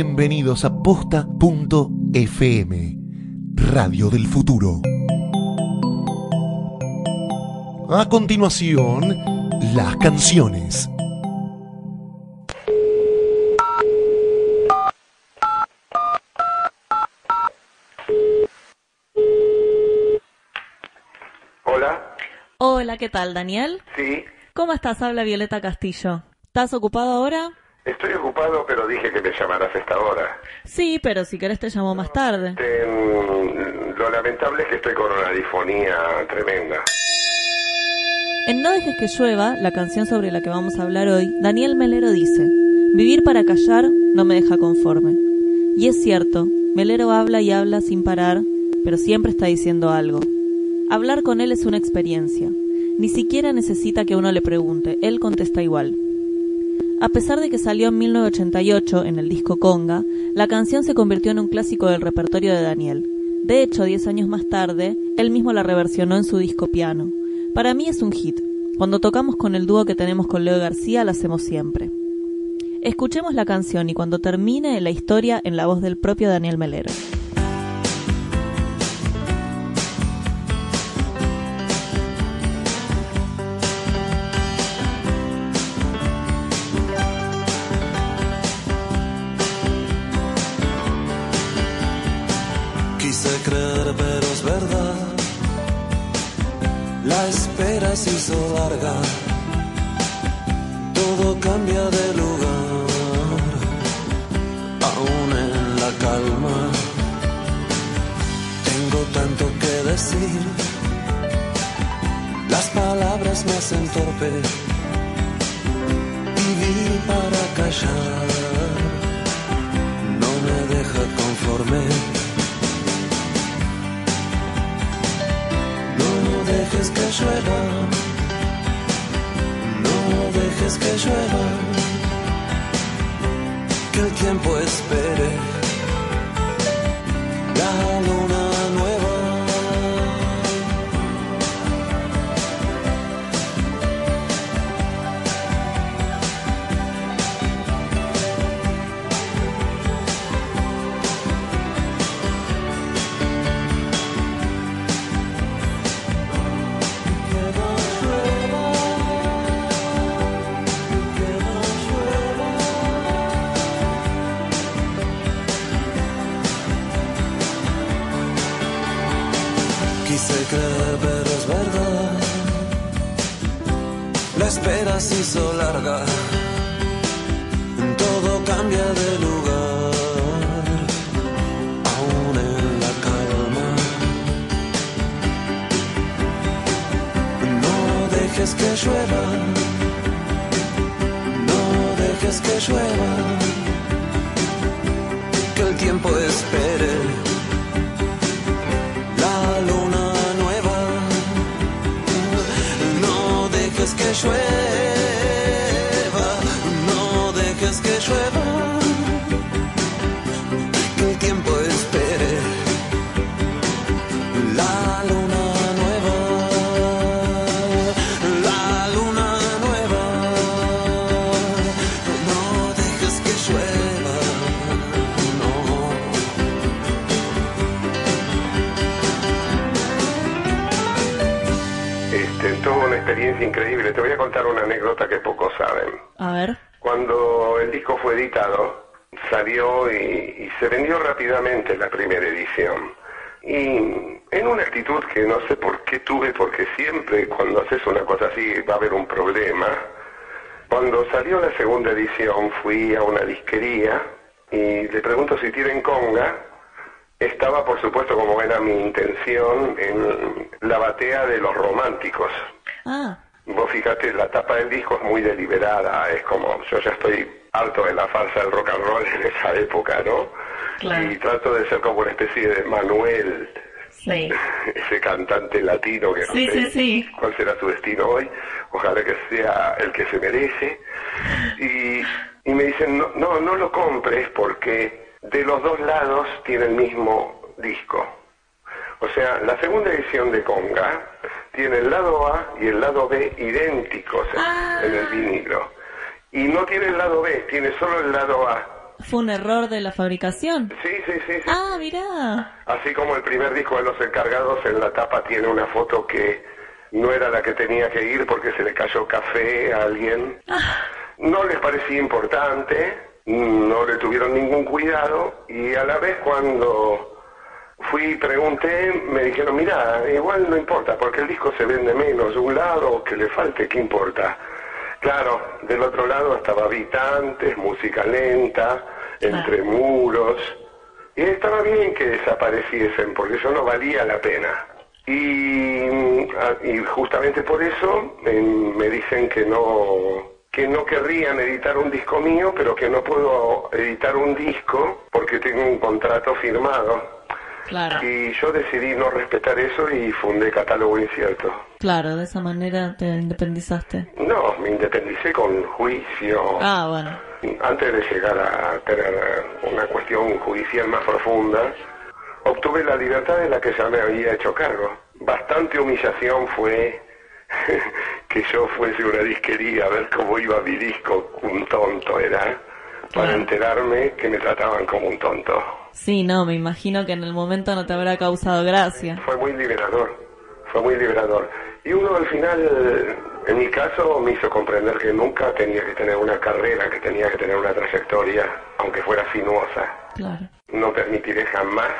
Bienvenidos a posta.fm, Radio del Futuro. A continuación, las canciones. Hola, Hola, ¿qué tal, Daniel? sí, ¿Cómo estás? Habla Violeta Castillo. ¿Estás ocupado ahora? Estoy ocupado, pero dije que me llamaras a esta hora. Sí, pero si querés te llamo más tarde. Mm, lo lamentable es que estoy con una difonía tremenda. En No dejes que llueva, la canción sobre la que vamos a hablar hoy, Daniel Melero dice, Vivir para callar no me deja conforme. Y es cierto, Melero habla y habla sin parar, pero siempre está diciendo algo. Hablar con él es una experiencia. Ni siquiera necesita que uno le pregunte, él contesta igual. A pesar de que salió en 1988 en el disco Conga, la canción se convirtió en un clásico del repertorio de Daniel. De hecho, 10 años más tarde, él mismo la reversionó en su disco Piano. Para mí es un hit. Cuando tocamos con el dúo que tenemos con Leo García, la hacemos siempre. Escuchemos la canción y cuando termine la historia en la voz del propio Daniel Melero. Espera se hizo larga. Todo cambia de lugar. Aún en la calma. Tengo tanto que decir. Las palabras me hacen torpe. Vivir para callar. No me deja conforme. Dejes que llueva, no dejes que llueva, que el tiempo espere. La luna espera se hizo larga. Todo cambia de lugar. Aún en la calma. No dejes que llueva. No dejes que llueva. Que el tiempo espere experiencia increíble. Te voy a contar una anécdota que pocos saben. A ver. Cuando el disco fue editado, salió y, y se vendió rápidamente la primera edición. Y en una actitud que no sé por qué tuve, porque siempre cuando haces una cosa así va a haber un problema. Cuando salió la segunda edición fui a una disquería y le pregunto si tienen conga. Estaba, por supuesto, como era mi intención, en la batea de los románticos. Ah, Vos fíjate, la tapa del disco es muy deliberada, es como, yo ya estoy harto de la farsa del rock and roll en esa época, ¿no? Claro. Y trato de ser como una especie de Manuel, Sí. ese cantante latino que no sé sí. cuál será su destino hoy, ojalá que sea el que se merece. Y, y me dicen, no, no, no lo compres porque de los dos lados tiene el mismo disco. O sea, la segunda edición de Conga tiene el lado A y el lado B idénticos en- Ah. en el vinilo. Y no tiene el lado B, tiene solo el lado A. ¿Fue un error de la fabricación? Sí, sí, sí, sí. Ah, mirá. Así como el primer disco de los encargados en la tapa tiene una foto que no era la que tenía que ir porque se le cayó café a alguien. No les parecía importante, no le tuvieron ningún cuidado y a la vez cuando fui pregunté me dijeron, mira, igual no importa porque el disco se vende menos, un lado que le falte, ¿qué importa? Claro, del otro lado estaba habitantes, música lenta, entre muros. Y estaba bien que desapareciesen, porque eso no valía la pena. Y, y justamente por eso me dicen que no que no querrían editar un disco mío, pero que no puedo editar un disco porque tengo un contrato firmado. Claro. Y yo decidí no respetar eso y fundé Catálogo Incierto. Claro, de esa manera te independizaste. No, me independicé con juicio. Ah, bueno. Antes de llegar a tener una cuestión judicial más profunda, obtuve la libertad de la que ya me había hecho cargo. Bastante humillación fue que yo fuese una disquería a ver cómo iba mi disco, un tonto era, para enterarme que me trataban como un tonto. Sí, no, me imagino que en el momento no te habrá causado gracia. Fue muy liberador, fue muy liberador. Y uno al final, en mi caso, me hizo comprender que nunca tenía que tener una carrera, que tenía que tener una trayectoria, aunque fuera sinuosa. Claro. No permitiré jamás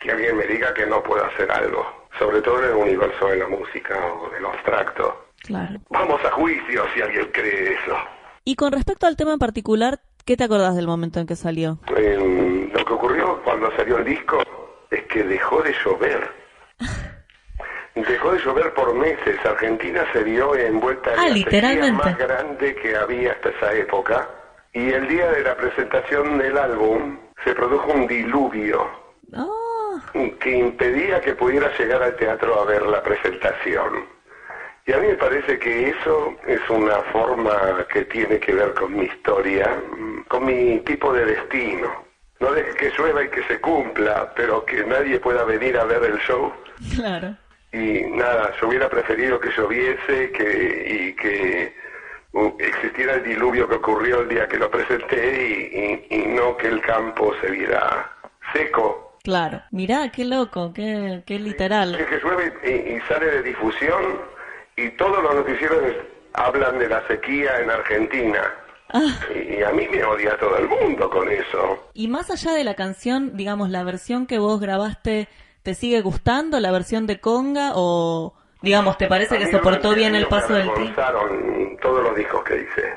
que alguien me diga que no puedo hacer algo, sobre todo en el universo de la música o de lo abstracto. Claro. Vamos a juicio si alguien cree eso. Y con respecto al tema en particular, ¿qué te acordás del momento en que salió? Lo que ocurrió cuando salió el disco es que dejó de llover. Dejó de llover por meses. Argentina se vio envuelta en Ah, la sequía más grande que había hasta esa época. Y el día de la presentación del álbum se produjo un diluvio Oh, que impedía que pudiera llegar al teatro a ver la presentación. Y a mí me parece que eso es una forma que tiene que ver con mi historia, con mi tipo de destino. No deje que llueva y que se cumpla, pero que nadie pueda venir a ver el show. claro. Y nada, yo hubiera preferido que lloviese que, y que uh, existiera el diluvio que ocurrió el día que lo presenté y, y- y no que el campo se viera seco. Claro. Mirá, qué loco, qué, qué literal. Es que llueve y, y sale de difusión y todos los noticieros hablan de la sequía en Argentina. Ah, Y, a mí me odia todo el mundo con eso. y más allá de la canción, digamos, la versión que vos grabaste, ¿te sigue gustando la versión de Conga o, digamos, te parece A que soportó bien el paso me del tiempo? avergonzaron todos los discos que hice.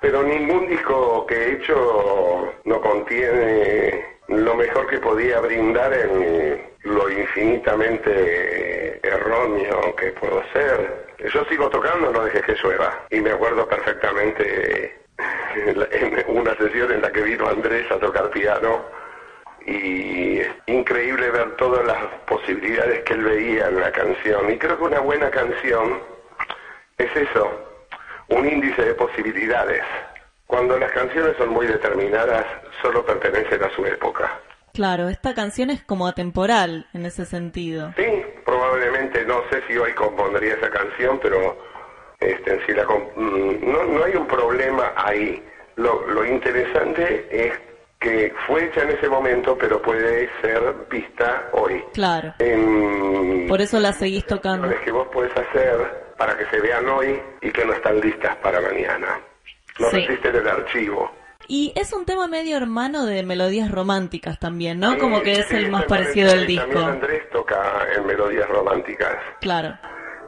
Pero ningún disco que he hecho no contiene lo mejor que podía brindar en lo infinitamente erróneo que puedo ser. Yo sigo tocando, no dejes que llueva. Y me acuerdo perfectamente en una sesión en la que vino Andrés a tocar piano y es increíble ver todas las posibilidades que él veía en la canción. Y creo que una buena canción es eso, un índice de posibilidades. Cuando las canciones son muy determinadas, solo pertenecen a su época. Claro, esta canción es como atemporal en ese sentido. Sí, probablemente no sé si hoy compondría esa canción, pero este, si la comp- mm, no, no hay un problema ahí. Lo, lo interesante es que fue hecha en ese momento, pero puede ser vista hoy. Claro. En Por eso la seguís tocando. que vos podés hacer para que se vean hoy y que no están listas para mañana. No Sí. existe en el archivo. Y es un tema medio hermano de melodías románticas también, ¿no? Sí, Como que es sí, el más parecido del disco. Andrés toca en melodías románticas. Claro.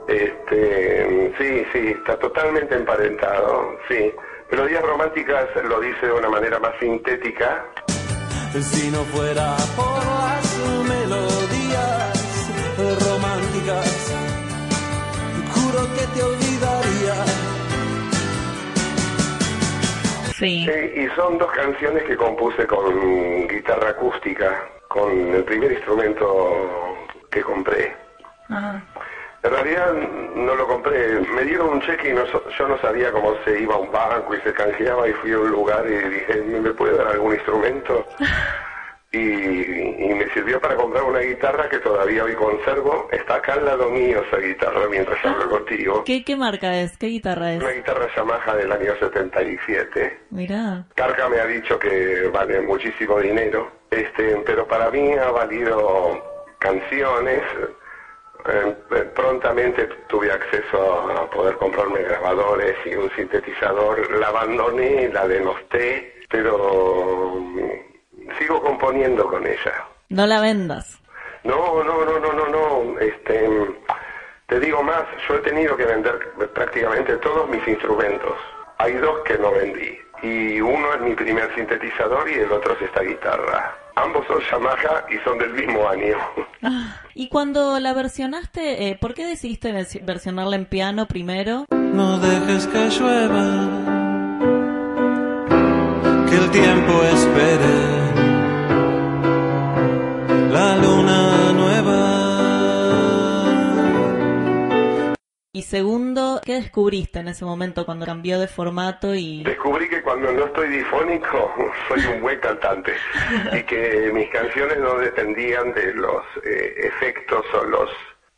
Este, sí, sí, está totalmente emparentado, sí. Melodías románticas lo dice de una manera más sintética. Si no fuera por las melodías románticas, juro que te olvidaría. Sí. sí. Y son dos canciones que compuse con guitarra acústica, con el primer instrumento que compré. Ajá. En realidad no lo compré, me dieron un cheque y no yo no sabía cómo se iba a un banco y se canjeaba y fui a un lugar y dije, ¿me puede dar algún instrumento? Y, y me sirvió para comprar una guitarra que todavía hoy conservo. Está acá al lado mío esa guitarra mientras hablo contigo. ¿Qué, ¿Qué marca es? ¿Qué guitarra es? Una guitarra Yamaha del año 77. Mirá. Carca me ha dicho que vale muchísimo dinero, este, pero para mí ha valido canciones. Eh, eh, prontamente tuve acceso a poder comprarme grabadores y un sintetizador. La abandoné, la denosté, pero mm, sigo componiendo con ella. No la vendas. No, no, no, no, no, no. Este, te digo más, yo he tenido que vender prácticamente todos mis instrumentos. Hay dos que no vendí. Y uno es mi primer sintetizador y el otro es esta guitarra. Ambos son Yamaha y son del mismo año. Ah, y cuando la versionaste, eh, ¿por qué decidiste vers- versionarla en piano primero? No dejes que llueva, que el tiempo espere. Y segundo, ¿qué descubriste en ese momento cuando cambió de formato y... Descubrí que cuando no estoy difónico soy un buen cantante y que mis canciones no dependían de los eh, efectos o los...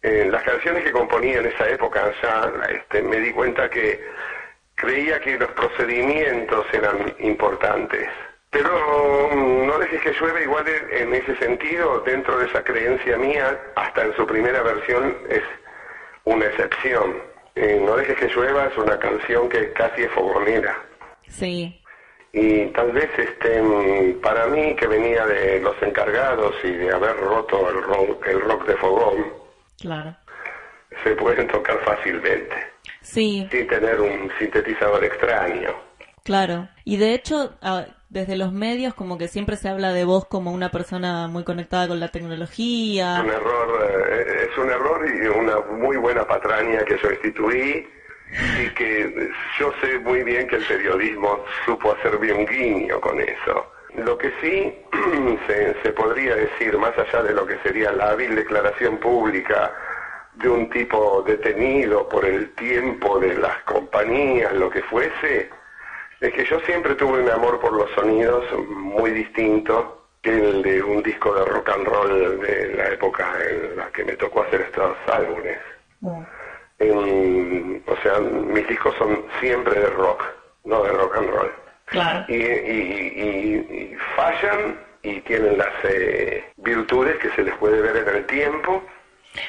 eh, las canciones que componía en esa época ya este, me di cuenta que creía que los procedimientos eran importantes. Pero mm, no dejes que llueve igual en en ese sentido, dentro de esa creencia mía, hasta en su primera versión es una excepción. Eh, no dejes que llueva es una canción que casi es fogonera. Sí, Y tal vez este mm, para mí que venía de los encargados y de haber roto el rock, el rock de fogón, claro. se pueden tocar fácilmente, Sí, sin tener un sintetizador extraño. claro. Y de hecho, desde los medios como que siempre se habla de vos como una persona muy conectada con la Es tecnología. un error, eh, es un error y una muy buena patraña que yo instituí y que yo sé muy bien que el periodismo supo hacer bien guiño con eso. Lo que sí se, se podría decir, más allá de lo que sería la hábil declaración pública de un tipo detenido por el tiempo de las compañías, lo que fuese, es que yo siempre tuve un amor por los sonidos muy distinto el de un disco de rock and roll de la época en la que me tocó hacer estos álbumes. En- o sea, mis discos son siempre de rock, no de rock and roll. Claro. Y, y- y- y fallan y tienen las eh, virtudes que se les puede ver en el tiempo.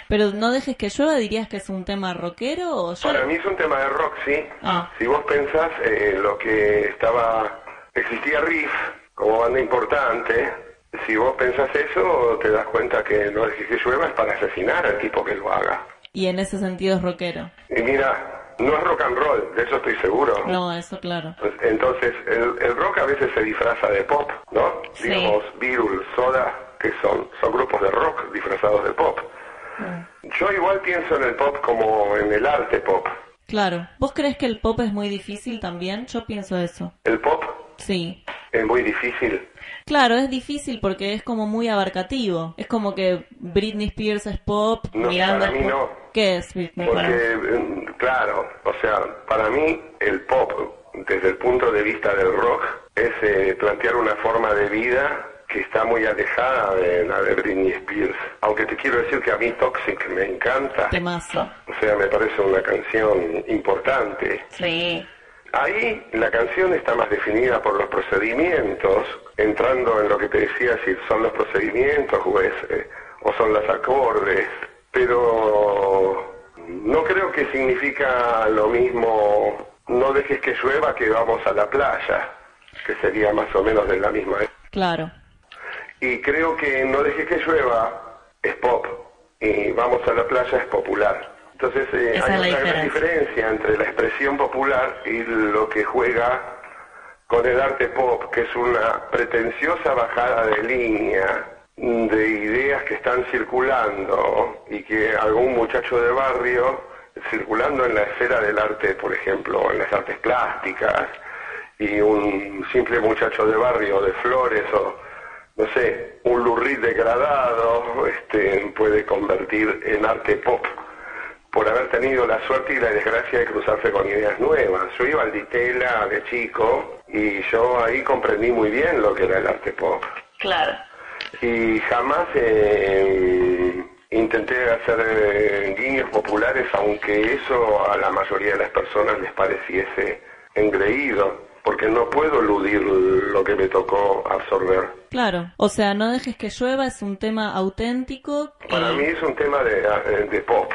Pero no dejes que llueva, dirías que es un tema rockero o yo... Para mí es un tema de rock, sí. Ah. Si vos pensás eh, lo que estaba... Existía Riff como banda importante. Si vos pensás eso, te das cuenta que no dejes que llueva es para asesinar al tipo que lo haga. Y en ese sentido es rockero. Y mira, no es rock and roll, de eso estoy seguro. No, eso claro. Entonces, el, el rock a veces se disfraza de pop, ¿no? Sí. Digamos, Beatles, Soda, que son, son grupos de rock disfrazados de pop. Yo igual pienso en el pop como en el arte pop. Claro. ¿Vos crees que el pop es muy difícil también? Yo pienso eso. El pop Sí. Es muy difícil. Claro, es difícil porque es como muy abarcativo. Es como que Britney Spears es pop, No, Miranda para es mí pop. no. ¿Qué es Britney? Porque, mm, claro, o sea, para mí el pop, desde el punto de vista del rock, es eh, plantear una forma de vida que está muy alejada de la de Britney Spears. Aunque te quiero decir que a mí Toxic me encanta. Temazo. O sea, me parece una canción importante. Sí. Ahí la canción está más definida por los procedimientos, entrando en lo que te decía, si son los procedimientos o, es, eh, o son los acordes, pero no creo que significa lo mismo, no dejes que llueva que vamos a la playa, que sería más o menos de la misma. Claro. Y creo que no dejes que llueva es pop y vamos a la playa es popular. Entonces eh, hay una gran diferencia. entre la expresión popular y lo que juega con el arte pop, que es una pretenciosa bajada de línea de ideas que están circulando y que algún muchacho de barrio circulando en la esfera del arte, por ejemplo, en las artes plásticas y un simple muchacho de barrio de flores o no sé, un lurrit degradado este, puede convertir en arte pop por haber tenido la suerte y la desgracia de cruzarse con ideas nuevas. Yo iba al Ditela de chico y yo ahí comprendí muy bien lo que era el arte pop. Claro. Y jamás eh, intenté hacer eh, guiños populares, aunque eso a la mayoría de las personas les pareciese engreído porque no puedo eludir lo que me tocó absorber. Claro, o sea, no dejes que llueva es un tema auténtico. Para mí es un tema de, eh, de pop.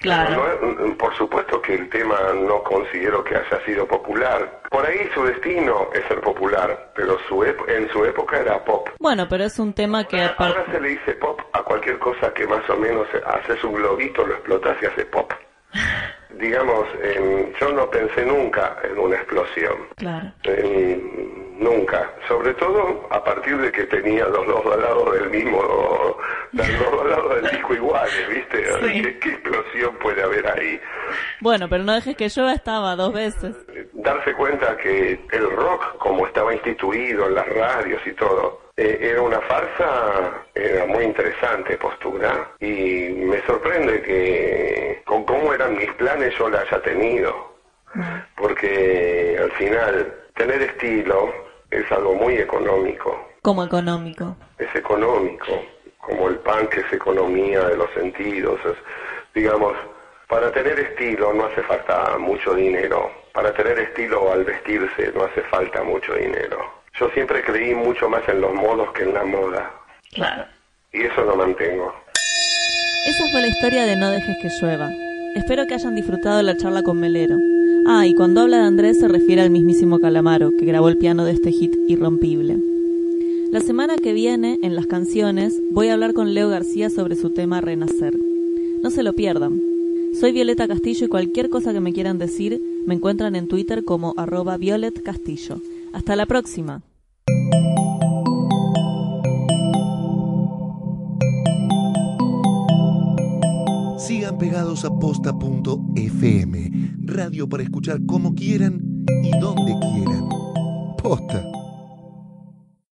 Claro. por supuesto que el tema no considero que haya sido popular. Por ahí su destino es ser popular, pero su en su época era pop. Bueno, pero es un tema que... Ahora se le dice pop a cualquier cosa que más o menos haces un globito, lo explotas y hace pop. digamos, yo no pensé nunca en una explosión. Claro. nunca. Sobre todo a partir de que tenía los dos lados del mismo, los dos lados del disco iguales, ¿viste? ¿Qué, explosión puede haber ahí? Bueno, pero no dejes que yo estaba dos veces. Darse cuenta que el rock, como estaba instituido en las radios y todo, eh, era una farsa, era muy interesante postura y me sorprende que con cómo eran mis planes yo la haya tenido, porque al final tener estilo es algo muy económico. ¿Cómo económico? Es económico, como el pan que es economía de los sentidos, digamos, para tener estilo no hace falta mucho dinero, para tener estilo al vestirse no hace falta mucho dinero yo siempre creí mucho más en los modos que en la moda. Claro. Y eso lo mantengo. Esa fue la historia de No dejes que llueva. Espero que hayan disfrutado la charla con Melero. Ah, y cuando habla de Andrés se refiere al mismísimo Calamaro, que grabó el piano de este hit irrompible. La semana que viene, en las canciones, voy a hablar con Leo García sobre su tema Renacer. No se lo pierdan. Soy Violeta Castillo y cualquier cosa que me quieran decir me encuentran en Twitter como arroba Violet Castillo. Hasta la próxima. Sigan pegados a posta.fm, radio para escuchar como quieran y donde quieran. Posta.